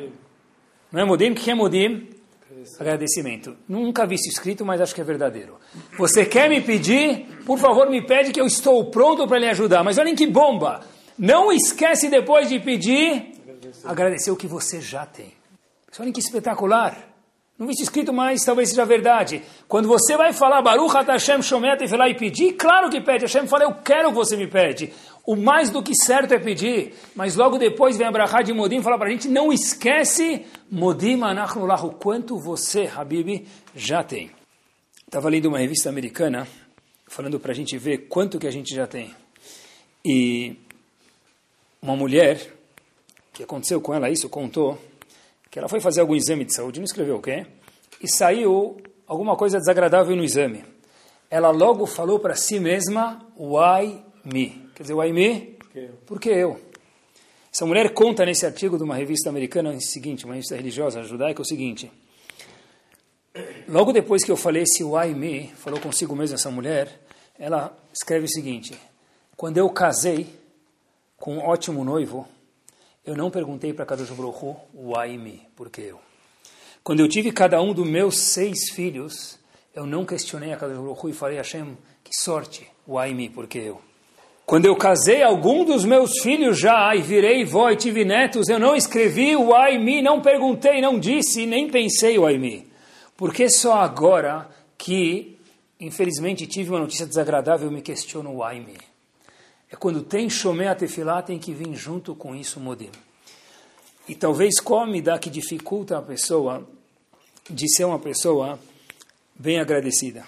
Não é Modim? O que é Modim? Agradecimento. Nunca vi isso escrito, mas acho que é verdadeiro. Você quer me pedir? Por favor, me pede que eu estou pronto para lhe ajudar. Mas olhem que bomba! Não esquece depois de pedir, agradecer o que você já tem. Olhem que espetacular! Não isso escrito, mas talvez seja verdade. Quando você vai falar Baruch Hashem Shomet e falar e pedir, claro que pede. Hashem fala, eu quero que você me pede. O mais do que certo é pedir. Mas logo depois vem a Brachá de Modim falar para a gente, não esquece Modim Anachnulah, o quanto você, Habib, já tem. Estava lendo uma revista americana, falando para a gente ver quanto que a gente já tem. E uma mulher, que aconteceu com ela isso, contou que ela foi fazer algum exame de saúde, não escreveu o quê, e saiu alguma coisa desagradável no exame. Ela logo falou para si mesma, why me? Quer dizer, why me? Porque eu. Essa mulher conta nesse artigo de uma revista americana o seguinte, uma revista religiosa judaica, o seguinte. Logo depois que eu falei esse why me, falou consigo mesma essa mulher, ela escreve o seguinte, quando eu casei com um ótimo noivo, eu não perguntei para Kadosh Baruch Hu, why me? Por que eu? Quando eu tive cada um dos meus seis filhos, eu não questionei a Kadosh Baruch Hu e falei, Hashem, que sorte, why me? Por que eu? Quando eu casei algum dos meus filhos já e virei vó e tive netos, eu não escrevi why me, não perguntei, não disse, nem pensei why me. Porque só agora que, infelizmente, tive uma notícia desagradável, eu me questiono why me. É quando tem Shomé Tefilá, tem que vir junto com isso o modelo. E talvez qual me dá que dificulta a pessoa de ser uma pessoa bem agradecida.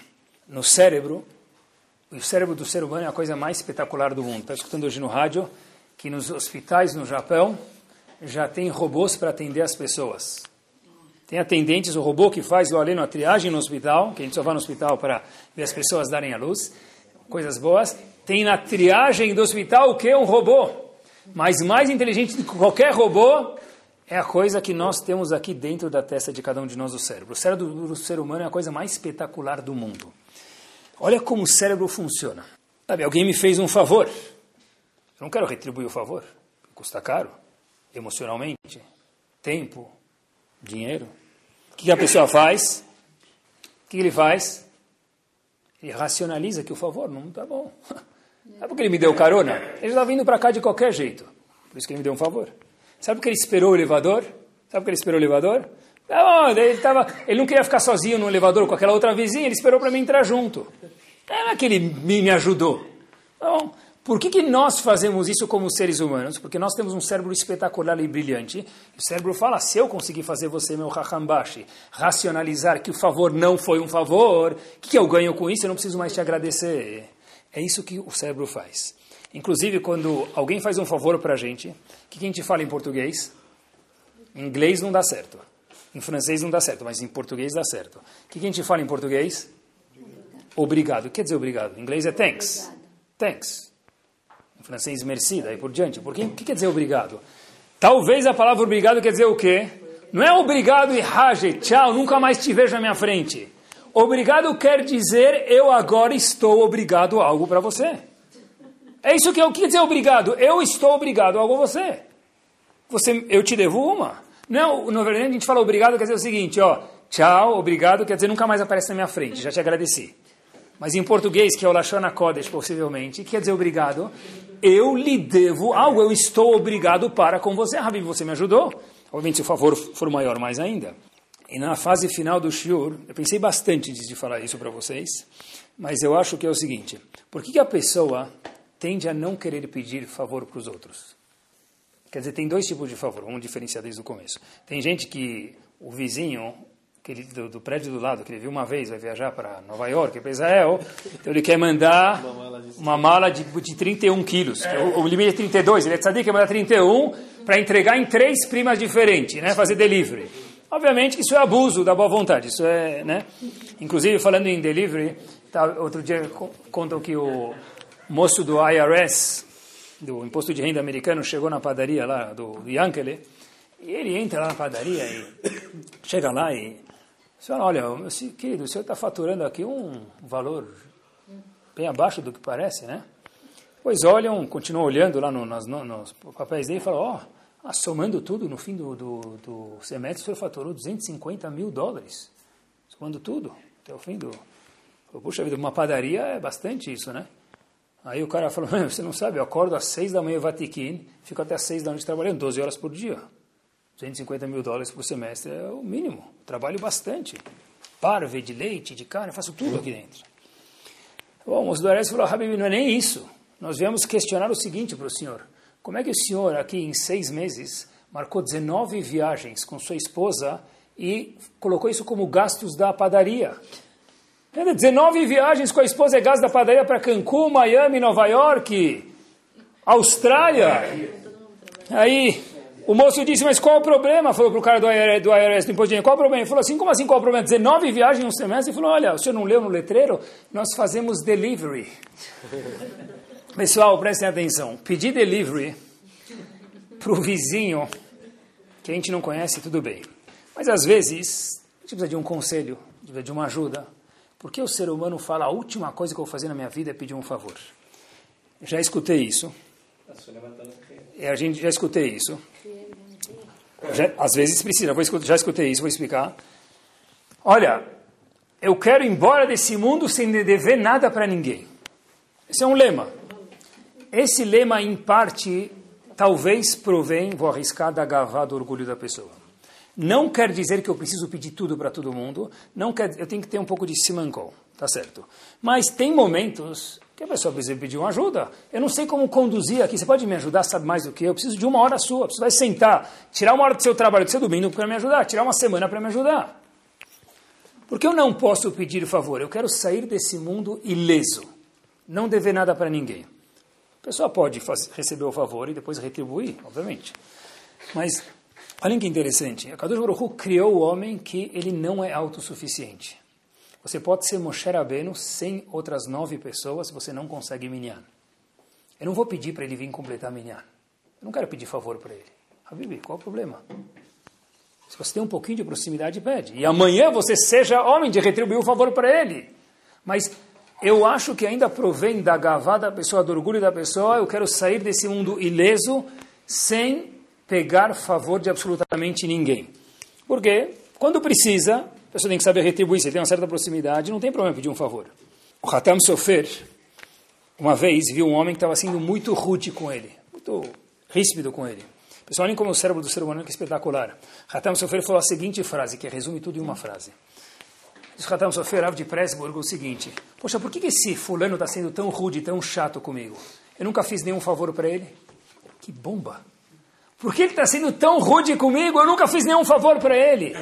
No cérebro, o cérebro do ser humano é a coisa mais espetacular do mundo. Está escutando hoje no rádio que nos hospitais no Japão já tem robôs para atender as pessoas. Tem atendentes, o robô que faz o aleno, a triagem no hospital, que a gente só vai no hospital para ver as pessoas darem a luz, coisas boas tem na triagem do hospital o que? Um robô. Mas mais inteligente do que qualquer robô é a coisa que nós temos aqui dentro da testa de cada um de nós, o cérebro. O cérebro do ser humano é a coisa mais espetacular do mundo. Olha como o cérebro funciona. Sabe, alguém me fez um favor. Eu não quero retribuir o favor. Custa caro, emocionalmente, tempo, dinheiro. O que a pessoa faz? O que ele faz? Ele racionaliza que o favor não está bom. Sabe por que ele me deu carona? Ele está vindo para cá de qualquer jeito. Por isso que ele me deu um favor. Sabe por que ele esperou o elevador? Sabe por que ele esperou o elevador? Não, ele, tava, ele não queria ficar sozinho no elevador com aquela outra vizinha, ele esperou para mim entrar junto. Não é que ele me, ajudou. Então, por que, que nós fazemos isso como seres humanos? Porque nós temos um cérebro espetacular e brilhante. O cérebro fala, se eu conseguir fazer você, meu Hakambashi, racionalizar que o favor não foi um favor, o que, que eu ganho com isso? Eu não preciso mais te agradecer. É isso que o cérebro faz. Inclusive, quando alguém faz um favor para a gente, o que, a gente fala em português? Em inglês não dá certo. Em francês não dá certo, mas em português dá certo. O que, a gente fala em português? Obrigado. O que quer dizer obrigado? Em inglês é thanks. Thanks. Em francês, merci, daí por diante. Por o que quer dizer obrigado? Talvez a palavra obrigado quer dizer o quê? Não é obrigado e rage, tchau, nunca mais te vejo na minha frente. Obrigado quer dizer eu agora estou obrigado a algo para você. É isso que eu quis dizer obrigado. Eu estou obrigado a algo a você. você. Eu te devo uma. Não, na verdade a gente fala obrigado quer dizer o seguinte, ó, tchau, obrigado, quer dizer nunca mais aparece na minha frente, já te agradeci. Mas em português, que é o Lashon Kodesh, possivelmente, quer dizer obrigado, eu lhe devo algo, eu estou obrigado para com você. Habib, você me ajudou? Obviamente, se o favor for maior, mais ainda. E na fase final do Shiur, eu pensei bastante antes de falar isso para vocês, mas eu acho que é o seguinte, por que, que a pessoa tende a não querer pedir favor para os outros? Quer dizer, tem dois tipos de favor, vamos diferenciar desde o começo. Tem gente que o vizinho ele, do, do, prédio do lado, que ele viu uma vez, vai viajar para Nova York, para Israel, então ele quer mandar uma mala de, de 31 quilos. É. O, o, limite é 32, ele é sabia que mandar 31 para entregar em três primas diferentes, né, fazer delivery. Obviamente que isso é abuso da boa vontade, isso é, né? Inclusive, falando em delivery, tá, outro dia contam que o moço do IRS, do Imposto de Renda Americano, chegou na padaria lá do Yankele, e ele entra lá na padaria e chega lá e Senhora, olha, querido, o senhor está faturando aqui um valor bem abaixo do que parece, né? Pois olham, continuam olhando lá no, nos, nos, papéis dele e falam, ó, oh, somando tudo, no fim do, do, do, semestre o senhor faturou 250 mil dólares. Somando tudo, até o fim do... Puxa vida, uma padaria é bastante isso, né? Aí o cara falou, você não sabe, eu acordo às seis da manhã em Vatiquim, fico até às seis da noite trabalhando, 12 horas por dia. 250 mil dólares por semestre é o mínimo. Trabalho bastante. Parve de leite, de carne, faço tudo aqui dentro. Bom, o Ares falou, Habib, não é nem isso. Nós viemos questionar o seguinte para o senhor. Como é que o senhor, aqui em seis meses, marcou 19 viagens com sua esposa e colocou isso como gastos da padaria? 19 viagens com a esposa é gasto da padaria para Cancún, Miami, Nova York, Austrália. Aí, o moço disse, mas qual o problema? Falou para o cara do IRS, do IRS do Imposto de qual o problema? Ele falou assim, como assim qual o problema? 19 viagens no semestre? Ele falou, olha, o senhor não leu no letreiro? Nós fazemos delivery. Pessoal, prestem atenção. Pedir delivery para o vizinho que a gente não conhece, tudo bem. Mas às vezes, a gente precisa de um conselho, de uma ajuda. Porque o ser humano fala, a última coisa que eu vou fazer na minha vida é pedir um favor. Já escutei isso. É, a gente já escutei isso. Já, às vezes precisa, vou, já escutei isso, vou explicar. Olha, eu quero ir embora desse mundo sem dever nada para ninguém. Esse é um lema. Esse lema, em parte, talvez provém, vou arriscar, da gavá do orgulho da pessoa. Não quer dizer que eu preciso pedir tudo para todo mundo, não quer, eu tenho que ter um pouco de simancol, tá certo? Mas tem momentos que a pessoa precisa pedir uma ajuda. Eu não sei como conduzir aqui, você pode me ajudar, sabe mais do que eu? Eu preciso de uma hora sua, você vai sentar, tirar uma hora do seu trabalho do seu domingo para me ajudar, tirar uma semana para me ajudar. Porque eu não posso pedir favor, eu quero sair desse mundo ileso, não dever nada para ninguém. A pessoa pode fazer, receber o favor e depois retribuir, obviamente. Mas, olha que interessante, a Kadosh Baruch criou o homem que ele não é autossuficiente. Você pode ser Moshe Rabbeinu sem outras nove pessoas você não consegue minyan. Eu não vou pedir para ele vir completar minyan. Eu não quero pedir favor para ele. Habibi, qual o problema? Se você tem um pouquinho de proximidade, pede. E amanhã você seja homem de retribuir o favor para ele. Mas eu acho que ainda provém da gavá da pessoa, do orgulho da pessoa, eu quero sair desse mundo ileso sem pegar favor de absolutamente ninguém. Porque quando precisa, a pessoa tem que saber retribuir, se tem uma certa proximidade, não tem problema pedir um favor. O Hatam Sofer, uma vez, viu um homem que estava sendo muito rude com ele, muito ríspido com ele. Pessoal, olhem como o cérebro do ser humano é espetacular. Hatam Sofer falou a seguinte frase, que resume tudo em uma frase. Diz Hatam Sofer, de Pressburg, o seguinte, Poxa, por que esse fulano está sendo tão rude, tão chato comigo? Eu nunca fiz nenhum favor para ele. Que bomba! Por que ele está sendo tão rude comigo? Eu nunca fiz nenhum favor para ele.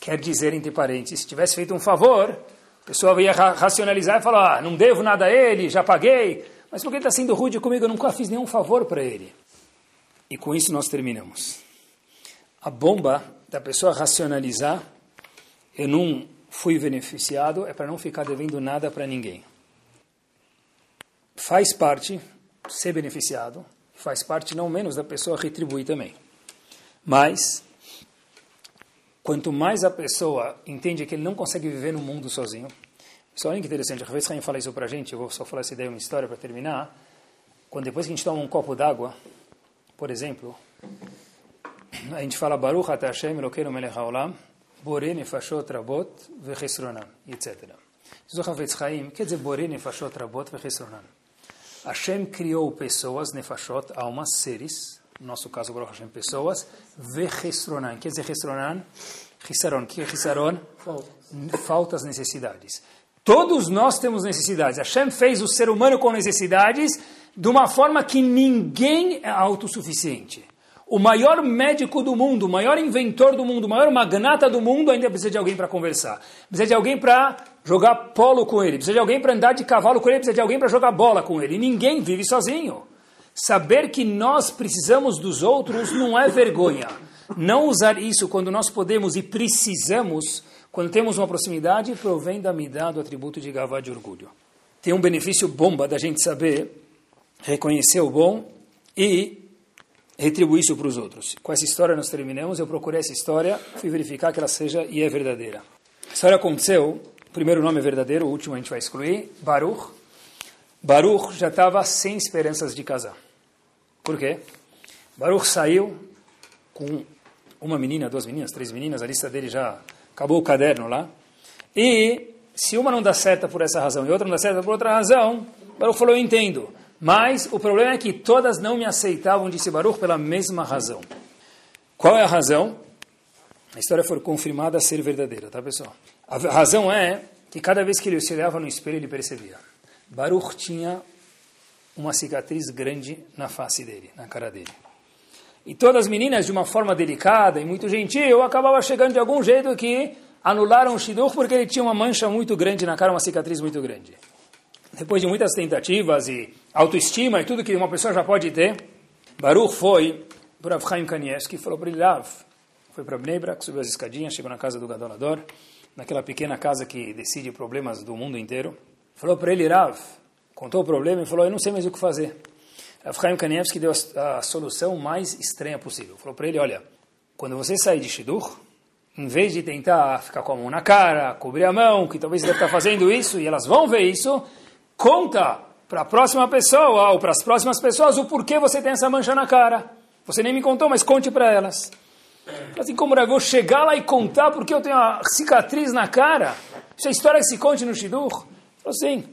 Quer dizer, entre parênteses, se tivesse feito um favor, a pessoa ia racionalizar e falar, ah, não devo nada a ele, já paguei. Mas por que ele está sendo rude comigo? Eu nunca fiz nenhum favor para ele. E com isso nós terminamos. A bomba da pessoa racionalizar, eu não fui beneficiado, é para não ficar devendo nada para ninguém. Faz parte ser beneficiado, faz parte não menos da pessoa retribuir também. Mas, quanto mais a pessoa entende que ele não consegue viver no mundo sozinho, só olha que interessante, a Haim fala isso para a gente, eu vou só falar essa ideia, uma história para terminar, quando depois que a gente toma um copo d'água, por exemplo, a gente fala Baruch Ata Hashem Elokeinu Melech HaOlam, Borei Nefashot Rabot Vechesronan, etc. Diz o Havetz Chaim, quer dizer Borei Nefashot Rabot Vechesronan. Hashem criou pessoas, Nefashot, almas, seres, no nosso caso, Baruch Hashem, pessoas, Vechesronan. Quer dizer Chesronan? Chisaron. O que é Chisaron? Faltas, necessidades. Todos nós temos necessidades. Hashem fez o ser humano com necessidades de uma forma que ninguém é autossuficiente. O maior médico do mundo, o maior inventor do mundo, o maior magnata do mundo ainda precisa de alguém para conversar. Precisa de alguém para jogar polo com ele. Precisa de alguém para andar de cavalo com ele. Precisa de alguém para jogar bola com ele. E ninguém vive sozinho. Saber que nós precisamos dos outros não é vergonha. Não usar isso quando nós podemos e precisamos, quando temos uma proximidade, provém da midá do atributo de gavá de orgulho. Tem um benefício bomba da gente saber reconhecer o bom e retribuir isso para os outros. Com essa história nós terminamos. Eu procurei essa história, fui verificar que ela seja e é verdadeira. A história aconteceu, o primeiro nome é verdadeiro, o último a gente vai excluir, Baruch. Baruch já estava sem esperanças de casar. Por quê? Baruch saiu com uma menina, duas meninas, três meninas, a lista dele já acabou o caderno lá. E se uma não dá certo por essa razão e outra não dá certo por outra razão, Baruch falou, eu entendo. Mas o problema é que todas não me aceitavam, disse Baruch, pela mesma razão. Qual é a razão? A história foi confirmada a ser verdadeira, tá pessoal? A razão é que cada vez que ele se olhava no espelho, ele percebia. Baruch tinha uma cicatriz grande na face dele, na cara dele. E todas as meninas, de uma forma delicada e muito gentil, acabavam chegando de algum jeito que anularam o Shidur porque ele tinha uma mancha muito grande na cara, uma cicatriz muito grande depois de muitas tentativas e autoestima e tudo que uma pessoa já pode ter, Baruch foi para Rav Chaim Kanievski falou para ele, Rav, foi para Bnei Brak, subiu as escadinhas, chegou na casa do Gadolador, naquela pequena casa que decide problemas do mundo inteiro. Falou para ele, Rav, contou o problema e falou, eu não sei mais o que fazer. Rav Chaim Kanievski deu a, a solução mais estranha possível. Falou para ele, olha, quando você sair de Shidur, em vez de tentar ficar com a mão na cara, cobrir a mão, que talvez você deve estar fazendo isso, e elas vão ver isso, conta para a próxima pessoa ou para as próximas pessoas o porquê você tem essa mancha na cara. Você nem me contou, mas conte para elas. Assim como eu vou chegar lá e contar porque eu tenho uma cicatriz na cara. Isso é história que se conte no Shidur? Falou assim.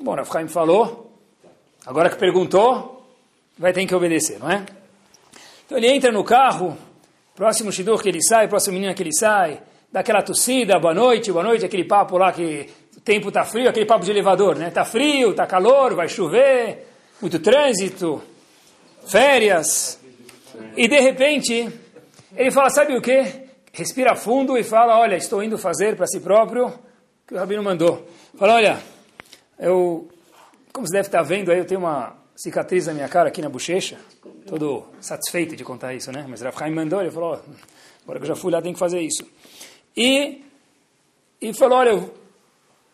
Bom, Rav Chaim falou. Agora que perguntou, vai ter que obedecer, não é? Então ele entra no carro, próximo Shidur que ele sai, próximo menina que ele sai, dá aquela tossida, boa noite, boa noite, aquele papo lá que tempo está frio, aquele papo de elevador, né? Está frio, está calor, vai chover, muito trânsito, férias. E de repente, ele fala, sabe o que? Respira fundo e fala, olha, estou indo fazer para si próprio o que o Rabino mandou. Fala, olha, eu, como você deve estar vendo aí, eu tenho uma cicatriz na minha cara aqui na bochecha, todo satisfeito de contar isso, né? Mas Rav Chaim mandou, ele falou, agora que eu já fui lá, tem que fazer isso. E, e falou, olha, eu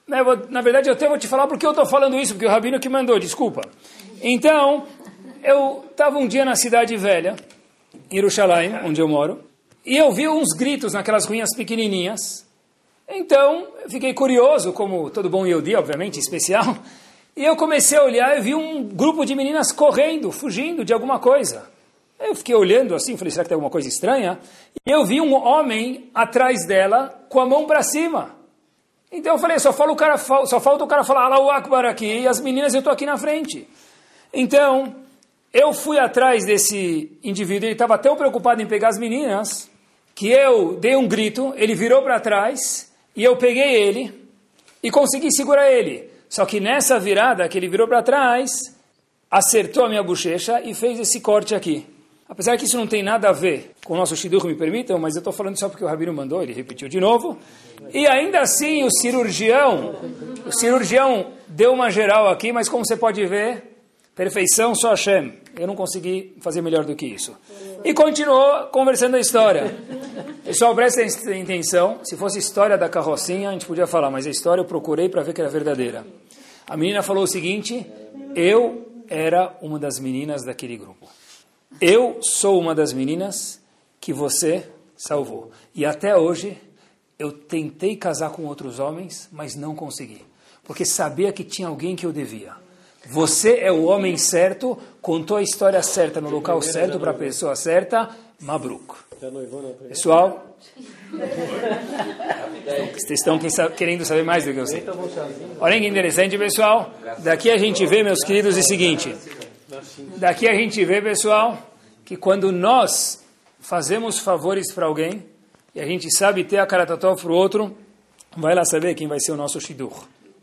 na verdade, eu até vou te falar porque eu estou falando isso, porque o Rabino que mandou, desculpa. Então, eu estava um dia na cidade velha em Jerusalém, onde eu moro, e eu vi uns gritos naquelas ruínas pequenininhas. Então, eu fiquei curioso, como todo bom Yehudi, obviamente, especial, e eu comecei a olhar e vi um grupo de meninas correndo, fugindo de alguma coisa. Eu fiquei olhando assim, falei, será que tem alguma coisa estranha? E eu vi um homem atrás dela com a mão para cima. Então eu falei, só, fala o cara, só falta o cara falar Allahu Akbar aqui e as meninas eu estou aqui na frente. Então, eu fui atrás desse indivíduo, ele estava tão preocupado em pegar as meninas, que eu dei um grito, ele virou para trás, e eu peguei ele, e consegui segurar ele. Só que nessa virada que ele virou para trás, acertou a minha bochecha e fez esse corte aqui. Apesar que isso não tem nada a ver com o nosso Shidduch, me permitam, mas eu estou falando só porque o Rabino mandou, ele repetiu de novo. E ainda assim, o cirurgião, o cirurgião deu uma geral aqui, mas como você pode ver, perfeição só Hashem. Eu não consegui fazer melhor do que isso. E continuou conversando a história. Pessoal, prestem atenção, se fosse história da carrocinha, a gente podia falar, mas a história eu procurei para ver que era verdadeira. A menina falou o seguinte, eu era uma das meninas daquele grupo. Eu sou uma das meninas que você salvou. E até hoje eu tentei casar com outros homens, mas não consegui. Porque sabia que tinha alguém que eu devia. Você é o homem certo, contou a história certa no local certo para a pessoa certa. Mabruk. Pessoal, vocês estão querendo saber mais do que eu sei. Olha que interessante, pessoal. Daqui a gente vê, meus queridos, o seguinte. Daqui a gente vê, pessoal, que quando nós fazemos favores para alguém, e a gente sabe ter a karatató para o outro, vai lá saber quem vai ser o nosso shidur.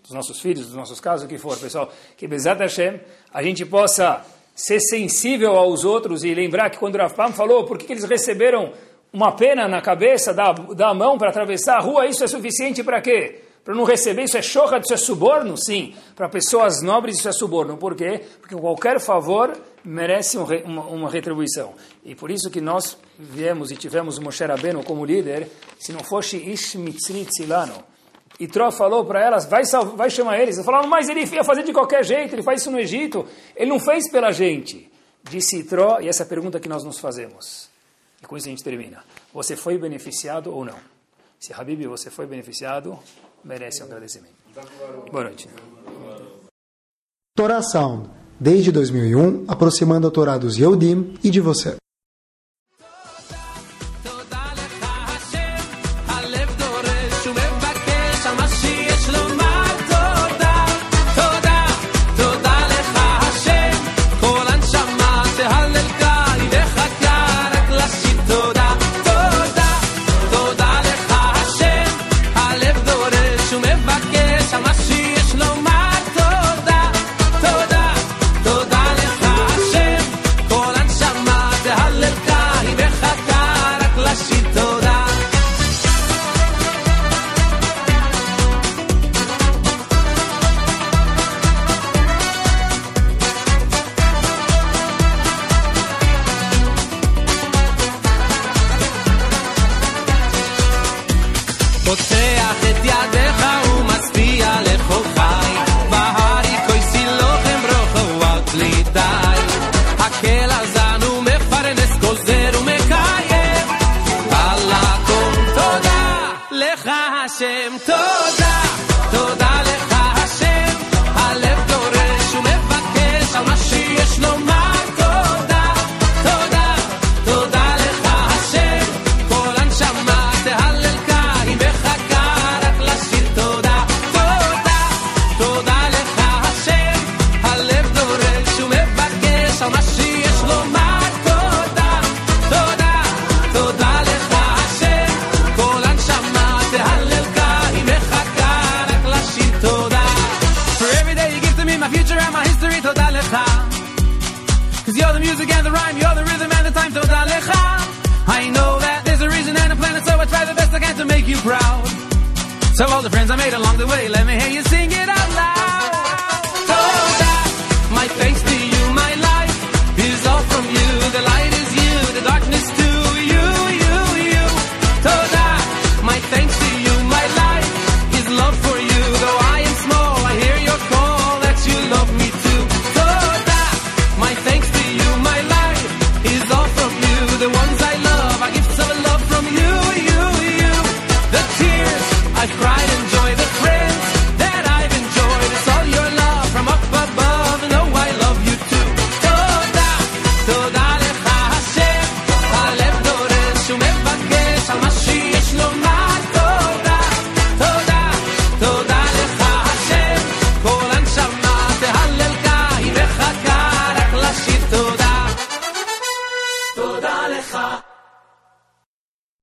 Dos nossos filhos, dos nossos casos, o que for, pessoal. Que Bezat Hashem, a gente possa ser sensível aos outros e lembrar que quando o falou por que eles receberam uma pena na cabeça da, da mão para atravessar a rua, isso é suficiente para quê? Para não receber, isso é chorra, isso é suborno? Sim. Para pessoas nobres, isso é suborno. Por quê? Porque qualquer favor merece um, uma, uma, retribuição. E por isso que nós viemos e tivemos Moshe Rabbeinu como líder, se não fosse Ish Mitzri Tzilano. E Tró falou para elas, vai, vai chamar eles. Eles falaram, mas ele ia fazer de qualquer jeito, ele faz isso no Egito. Ele não fez pela gente. Disse Tró, e essa é a pergunta que nós nos fazemos. E com isso a gente termina. Você foi beneficiado ou não? Se Habib, você foi beneficiado, merece um agradecimento. Boa noite. Torá Sound, desde 2001, aproximando a Torá dos Yehudim e de você.